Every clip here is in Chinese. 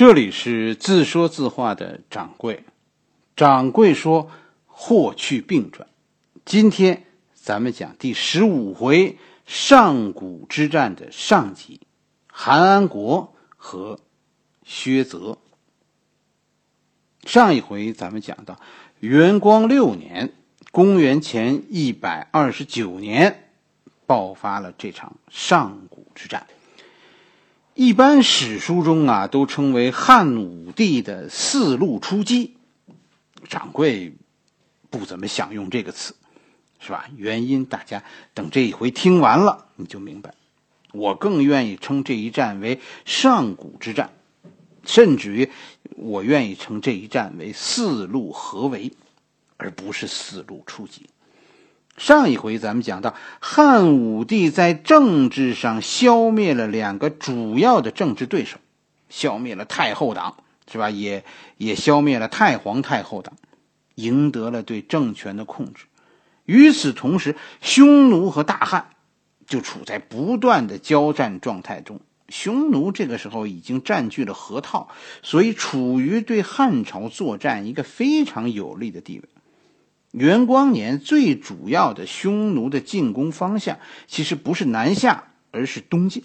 这里是自说自话的掌柜，掌柜说霍去病传。今天咱们讲第十五回上古之战的上集，韩安国和薛泽。上一回咱们讲到元光六年，公元前一百二十九年，爆发了这场上古之战。一般史书中啊，都称为汉武帝的四路出击。掌柜不怎么想用这个词，是吧？原因大家等这一回听完了你就明白。我更愿意称这一战为上古之战，甚至于我愿意称这一战为四路合围，而不是四路出击。上一回咱们讲到，汉武帝在政治上消灭了两个主要的政治对手，消灭了太后党，是吧？也也消灭了太皇太后党，赢得了对政权的控制。与此同时，匈奴和大汉就处在不断的交战状态中。匈奴这个时候已经占据了河套，所以处于对汉朝作战一个非常有利的地位。元光年最主要的匈奴的进攻方向，其实不是南下，而是东进，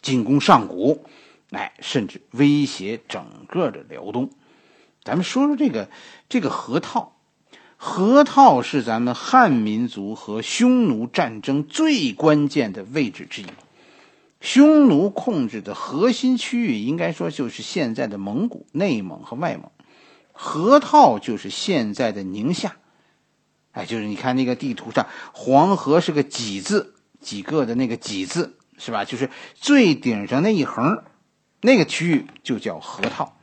进攻上古，哎，甚至威胁整个的辽东。咱们说说这个这个河套，河套是咱们汉民族和匈奴战争最关键的位置之一。匈奴控制的核心区域，应该说就是现在的蒙古、内蒙和外蒙。河套就是现在的宁夏，哎，就是你看那个地图上，黄河是个几字，几个的那个几字，是吧？就是最顶上那一横，那个区域就叫河套。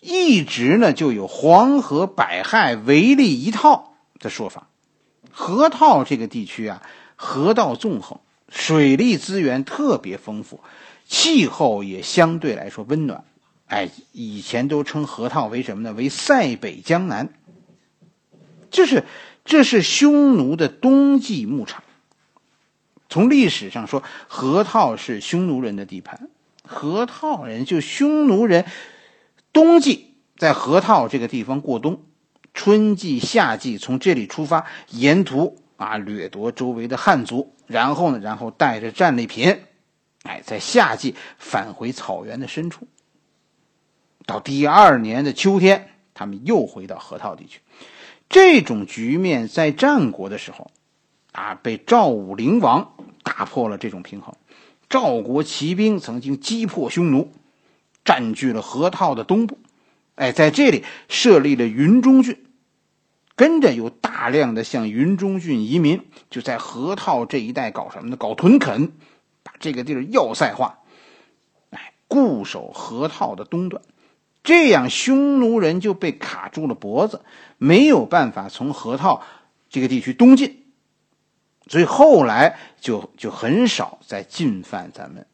一直呢就有黄河百害为利一套的说法。河套这个地区啊，河道纵横，水利资源特别丰富，气候也相对来说温暖。哎，以前都称河套为什么呢？为塞北江南。这是这是匈奴的冬季牧场。从历史上说，河套是匈奴人的地盘。河套人就匈奴人，冬季在河套这个地方过冬，春季、夏季从这里出发，沿途啊掠夺周围的汉族，然后呢，然后带着战利品，哎，在夏季返回草原的深处。到第二年的秋天，他们又回到河套地区。这种局面在战国的时候，啊，被赵武灵王打破了这种平衡。赵国骑兵曾经击破匈奴，占据了河套的东部，哎，在这里设立了云中郡，跟着有大量的向云中郡移民，就在河套这一带搞什么呢？搞屯垦，把这个地儿要塞化，哎，固守河套的东段。这样，匈奴人就被卡住了脖子，没有办法从河套这个地区东进，所以后来就就很少再进犯咱们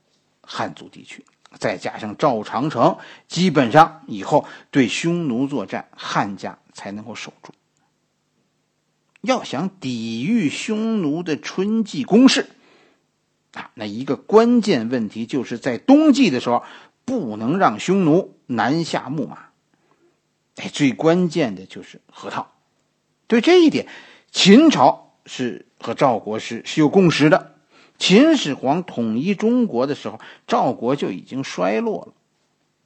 汉族地区。再加上赵长城，基本上以后对匈奴作战，汉家才能够守住。要想抵御匈奴的春季攻势，啊，那一个关键问题就是在冬季的时候。不能让匈奴南下牧马，哎，最关键的就是河套。对这一点，秦朝是和赵国是是有共识的。秦始皇统一中国的时候，赵国就已经衰落了，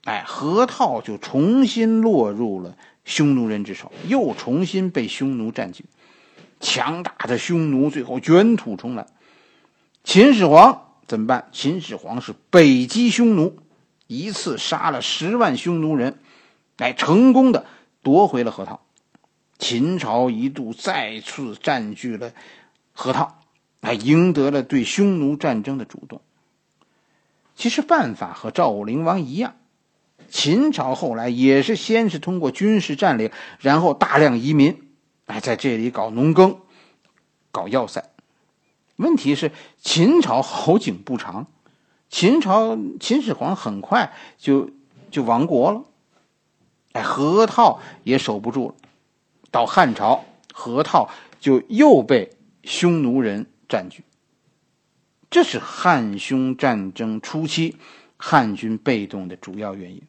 哎，河套就重新落入了匈奴人之手，又重新被匈奴占据。强大的匈奴最后卷土重来，秦始皇怎么办？秦始皇是北击匈奴。一次杀了十万匈奴人，来成功的夺回了河套。秦朝一度再次占据了河套，来赢得了对匈奴战争的主动。其实办法和赵武灵王一样，秦朝后来也是先是通过军事占领，然后大量移民，哎，在这里搞农耕，搞要塞。问题是秦朝好景不长。秦朝秦始皇很快就就亡国了，哎，河套也守不住了。到汉朝，河套就又被匈奴人占据。这是汉匈战争初期汉军被动的主要原因。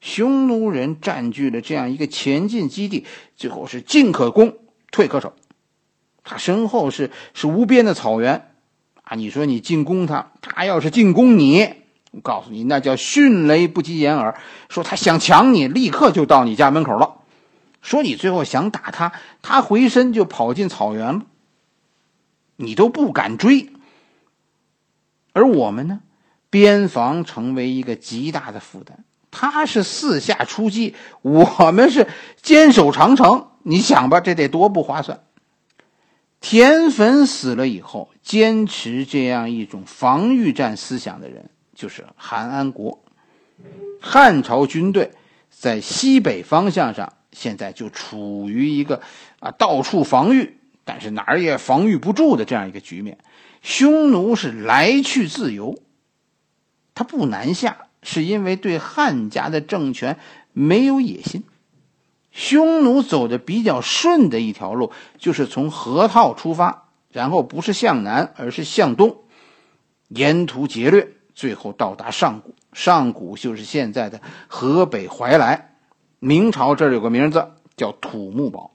匈奴人占据了这样一个前进基地，最后是进可攻，退可守。他身后是是无边的草原，啊，你说你进攻他，他要是进攻你，我告诉你，那叫迅雷不及掩耳。说他想抢你，立刻就到你家门口了。说你最后想打他，他回身就跑进草原了，你都不敢追。而我们呢，边防成为一个极大的负担。他是四下出击，我们是坚守长城。你想吧，这得多不划算！田汾死了以后，坚持这样一种防御战思想的人就是韩安国。汉朝军队在西北方向上，现在就处于一个啊到处防御，但是哪儿也防御不住的这样一个局面。匈奴是来去自由，他不南下。是因为对汉家的政权没有野心，匈奴走的比较顺的一条路，就是从河套出发，然后不是向南，而是向东，沿途劫掠，最后到达上古。上古就是现在的河北怀来，明朝这儿有个名字叫土木堡，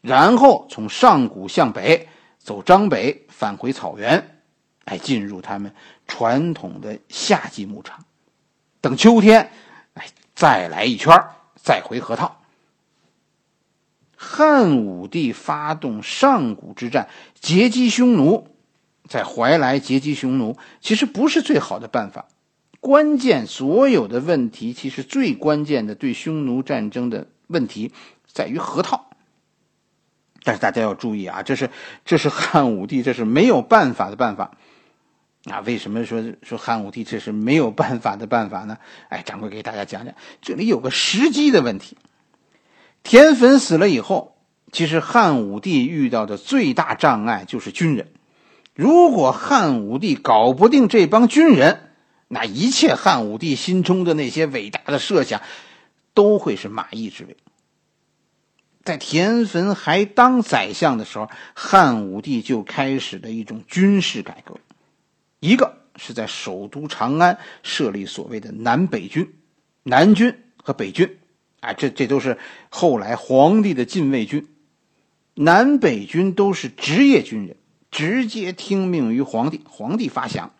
然后从上古向北走张北，返回草原，哎进入他们传统的夏季牧场。等秋天，哎，再来一圈再回河套。汉武帝发动上古之战，截击匈奴，在怀来截击匈奴，其实不是最好的办法。关键，所有的问题，其实最关键的对匈奴战争的问题，在于河套。但是大家要注意啊，这是这是汉武帝，这是没有办法的办法。啊，为什么说说汉武帝这是没有办法的办法呢？哎，掌柜给大家讲讲，这里有个时机的问题。田汾死了以后，其实汉武帝遇到的最大障碍就是军人。如果汉武帝搞不定这帮军人，那一切汉武帝心中的那些伟大的设想，都会是马邑之围。在田汾还当宰相的时候，汉武帝就开始了一种军事改革。一个是在首都长安设立所谓的南北军，南军和北军，啊，这这都是后来皇帝的禁卫军。南北军都是职业军人，直接听命于皇帝，皇帝发饷。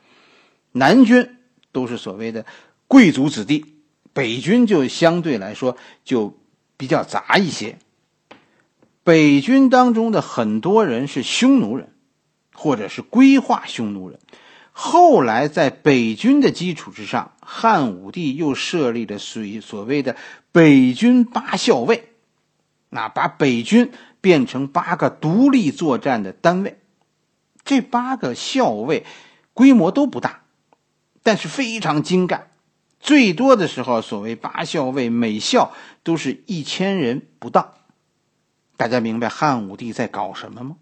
南军都是所谓的贵族子弟，北军就相对来说就比较杂一些。北军当中的很多人是匈奴人，或者是归化匈奴人。后来，在北军的基础之上，汉武帝又设立了属于所谓的北军八校尉，那把北军变成八个独立作战的单位。这八个校尉规模都不大，但是非常精干。最多的时候，所谓八校尉每校都是一千人不到。大家明白汉武帝在搞什么吗？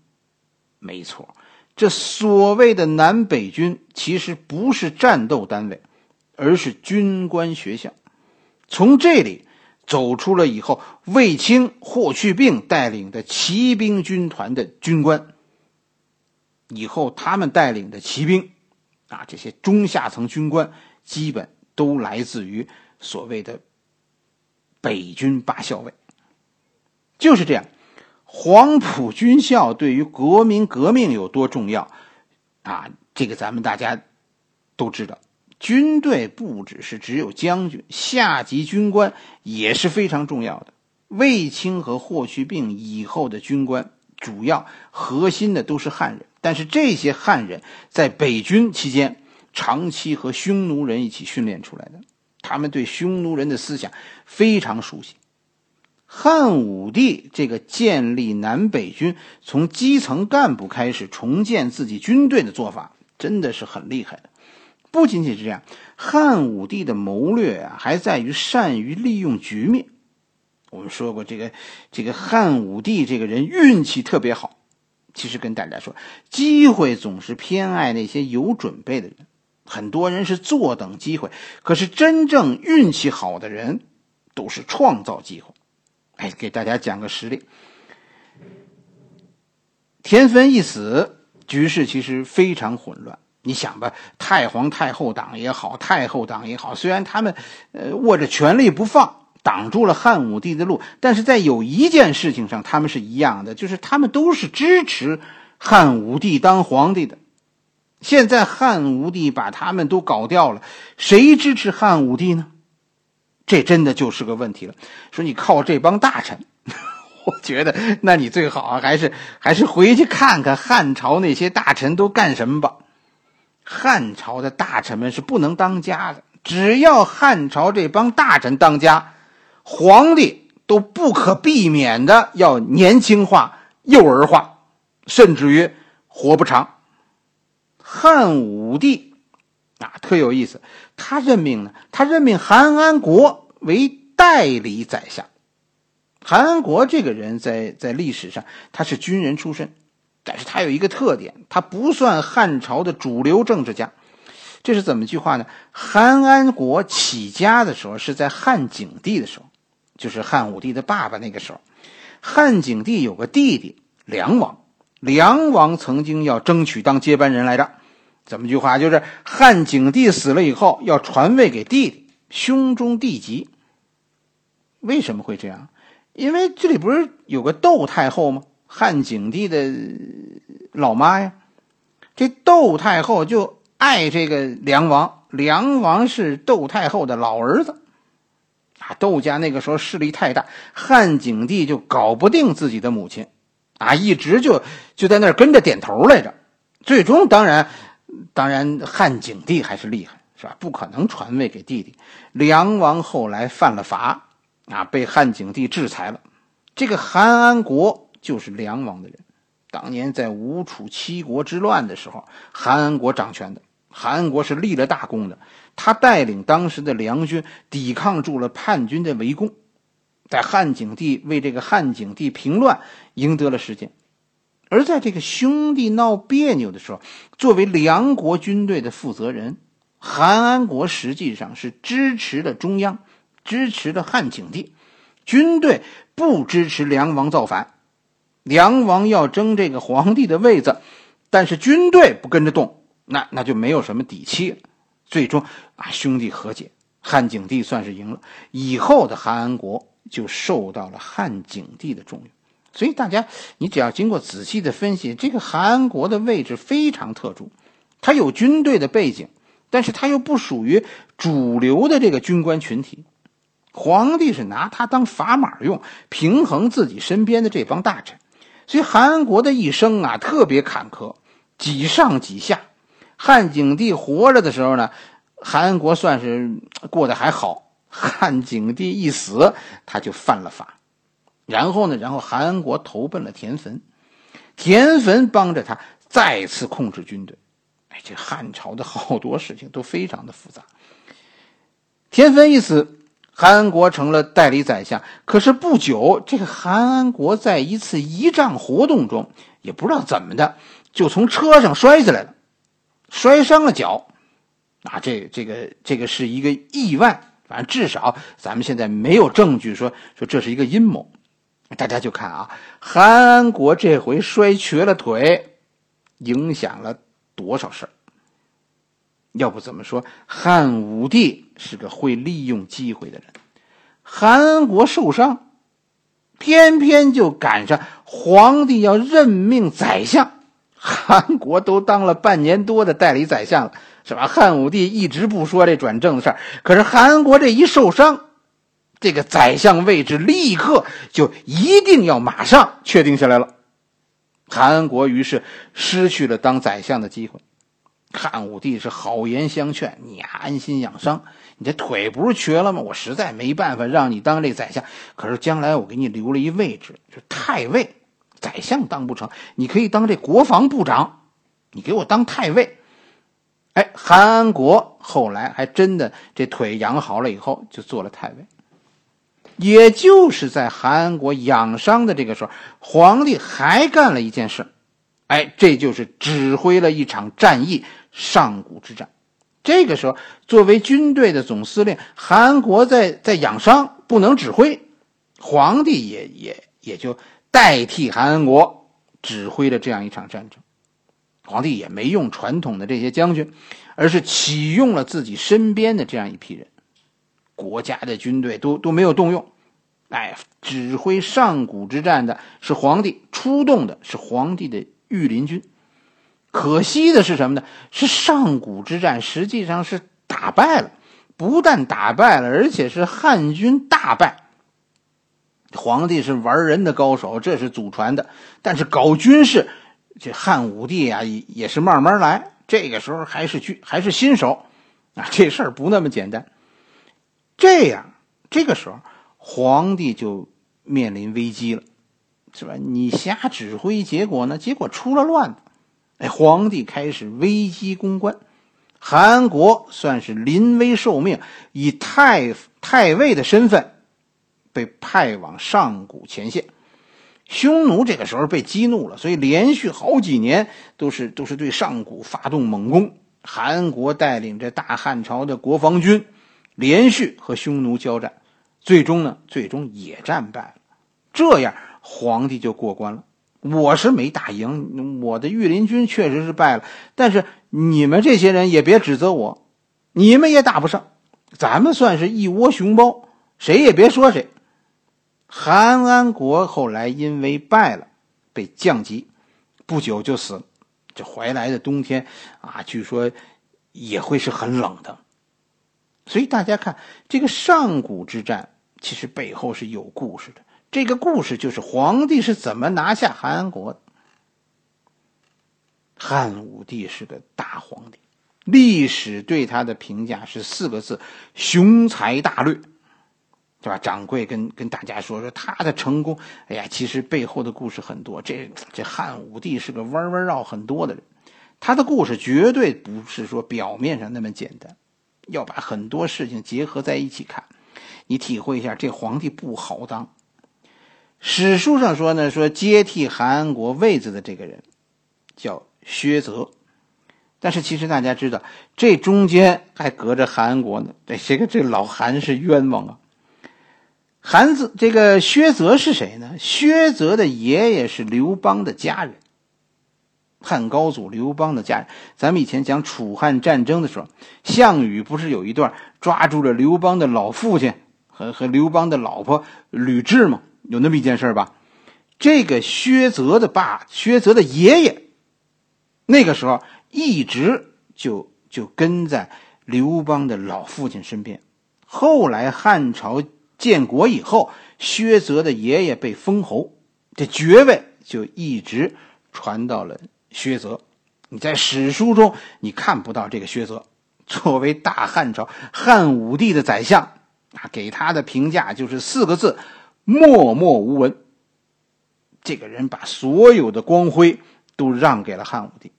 没错。这所谓的南北军其实不是战斗单位，而是军官学校。从这里走出了以后，卫青、霍去病带领的骑兵军团的军官。以后他们带领的骑兵，啊，这些中下层军官基本都来自于所谓的北军八校尉。就是这样。黄埔军校对于国民革命有多重要啊？这个咱们大家都知道。军队不只是只有将军，下级军官也是非常重要的。卫青和霍去病以后的军官，主要核心的都是汉人，但是这些汉人在北军期间长期和匈奴人一起训练出来的，他们对匈奴人的思想非常熟悉。汉武帝这个建立南北军，从基层干部开始重建自己军队的做法，真的是很厉害的。不仅仅是这样，汉武帝的谋略啊，还在于善于利用局面。我们说过，这个这个汉武帝这个人运气特别好。其实跟大家说，机会总是偏爱那些有准备的人。很多人是坐等机会，可是真正运气好的人，都是创造机会。哎，给大家讲个实例。田汾一死，局势其实非常混乱。你想吧，太皇太后党也好，太后党也好，虽然他们呃握着权力不放，挡住了汉武帝的路，但是在有一件事情上，他们是一样的，就是他们都是支持汉武帝当皇帝的。现在汉武帝把他们都搞掉了，谁支持汉武帝呢？这真的就是个问题了。说你靠这帮大臣，我觉得那你最好啊，还是还是回去看看汉朝那些大臣都干什么吧。汉朝的大臣们是不能当家的，只要汉朝这帮大臣当家，皇帝都不可避免的要年轻化、幼儿化，甚至于活不长。汉武帝啊，特有意思。他任命呢，他任命韩安国为代理宰相。韩安国这个人，在在历史上他是军人出身，但是他有一个特点，他不算汉朝的主流政治家。这是怎么句话呢？韩安国起家的时候是在汉景帝的时候，就是汉武帝的爸爸那个时候。汉景帝有个弟弟梁王，梁王曾经要争取当接班人来着。怎么句话？就是汉景帝死了以后，要传位给弟弟，兄终弟及。为什么会这样？因为这里不是有个窦太后吗？汉景帝的老妈呀。这窦太后就爱这个梁王，梁王是窦太后的老儿子。啊，窦家那个时候势力太大，汉景帝就搞不定自己的母亲，啊，一直就就在那儿跟着点头来着。最终，当然。当然，汉景帝还是厉害，是吧？不可能传位给弟弟。梁王后来犯了法，啊，被汉景帝制裁了。这个韩安国就是梁王的人。当年在吴楚七国之乱的时候，韩安国掌权的。韩安国是立了大功的，他带领当时的梁军抵抗住了叛军的围攻，在汉景帝为这个汉景帝平乱赢得了时间。而在这个兄弟闹别扭的时候，作为梁国军队的负责人，韩安国实际上是支持了中央，支持了汉景帝。军队不支持梁王造反，梁王要争这个皇帝的位子，但是军队不跟着动，那那就没有什么底气了。最终啊，兄弟和解，汉景帝算是赢了。以后的韩安国就受到了汉景帝的重用。所以大家，你只要经过仔细的分析，这个韩国的位置非常特殊，他有军队的背景，但是他又不属于主流的这个军官群体。皇帝是拿他当砝码用，平衡自己身边的这帮大臣。所以韩国的一生啊，特别坎坷，几上几下。汉景帝活着的时候呢，韩国算是过得还好；汉景帝一死，他就犯了法。然后呢？然后韩安国投奔了田汾，田汾帮着他再次控制军队。哎，这汉朝的好多事情都非常的复杂。田汾一死，韩安国成了代理宰相。可是不久，这个韩安国在一次仪仗活动中，也不知道怎么的，就从车上摔下来了，摔伤了脚。啊，这这个这个是一个意外，反正至少咱们现在没有证据说说这是一个阴谋。大家就看啊，韩安国这回摔瘸了腿，影响了多少事儿？要不怎么说汉武帝是个会利用机会的人？韩国受伤，偏偏就赶上皇帝要任命宰相，韩国都当了半年多的代理宰相了，是吧？汉武帝一直不说这转正的事儿，可是韩国这一受伤。这个宰相位置立刻就一定要马上确定下来了，韩安国于是失去了当宰相的机会。汉武帝是好言相劝：“你呀，安心养伤，你这腿不是瘸了吗？我实在没办法让你当这宰相。可是将来我给你留了一位置，就太尉。宰相当不成，你可以当这国防部长，你给我当太尉。”哎，韩安国后来还真的这腿养好了以后，就做了太尉。也就是在韩国养伤的这个时候，皇帝还干了一件事，哎，这就是指挥了一场战役——上古之战。这个时候，作为军队的总司令，韩国在在养伤，不能指挥，皇帝也也也就代替韩国指挥了这样一场战争。皇帝也没用传统的这些将军，而是启用了自己身边的这样一批人，国家的军队都都没有动用，哎，指挥上古之战的是皇帝，出动的是皇帝的御林军。可惜的是什么呢？是上古之战实际上是打败了，不但打败了，而且是汉军大败。皇帝是玩人的高手，这是祖传的，但是搞军事。这汉武帝啊，也也是慢慢来。这个时候还是去还是新手啊，这事儿不那么简单。这样，这个时候皇帝就面临危机了，是吧？你瞎指挥，结果呢？结果出了乱子。哎，皇帝开始危机公关，韩国算是临危受命，以太太尉的身份被派往上古前线。匈奴这个时候被激怒了，所以连续好几年都是都是对上古发动猛攻。韩国带领着大汉朝的国防军，连续和匈奴交战，最终呢，最终也战败了。这样皇帝就过关了。我是没打赢，我的御林军确实是败了，但是你们这些人也别指责我，你们也打不上，咱们算是一窝熊猫，谁也别说谁。韩安国后来因为败了，被降级，不久就死了。这怀来的冬天啊，据说也会是很冷的。所以大家看，这个上古之战其实背后是有故事的。这个故事就是皇帝是怎么拿下韩安国的。汉武帝是个大皇帝，历史对他的评价是四个字：雄才大略。对吧？掌柜跟跟大家说说他的成功。哎呀，其实背后的故事很多。这这汉武帝是个弯弯绕很多的人，他的故事绝对不是说表面上那么简单，要把很多事情结合在一起看，你体会一下这皇帝不好当。史书上说呢，说接替韩国位子的这个人叫薛泽，但是其实大家知道，这中间还隔着韩国呢。这这个这老韩是冤枉啊。韩子这个薛泽是谁呢？薛泽的爷爷是刘邦的家人，汉高祖刘邦的家人。咱们以前讲楚汉战争的时候，项羽不是有一段抓住了刘邦的老父亲和和刘邦的老婆吕雉吗？有那么一件事吧？这个薛泽的爸，薛泽的爷爷，那个时候一直就就跟在刘邦的老父亲身边。后来汉朝。建国以后，薛泽的爷爷被封侯，这爵位就一直传到了薛泽。你在史书中你看不到这个薛泽。作为大汉朝汉武帝的宰相啊，给他的评价就是四个字：默默无闻。这个人把所有的光辉都让给了汉武帝，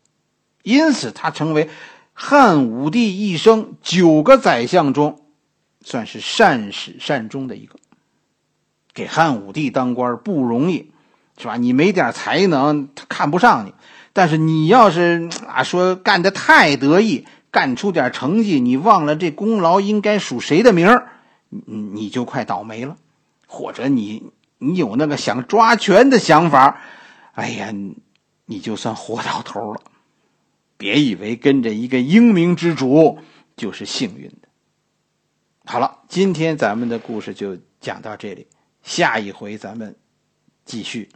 因此他成为汉武帝一生九个宰相中。算是善始善终的一个，给汉武帝当官不容易，是吧？你没点才能，他看不上你；但是你要是啊说干的太得意，干出点成绩，你忘了这功劳应该属谁的名儿，你你就快倒霉了。或者你你有那个想抓权的想法，哎呀，你就算活到头了。别以为跟着一个英明之主就是幸运的。好了，今天咱们的故事就讲到这里，下一回咱们继续。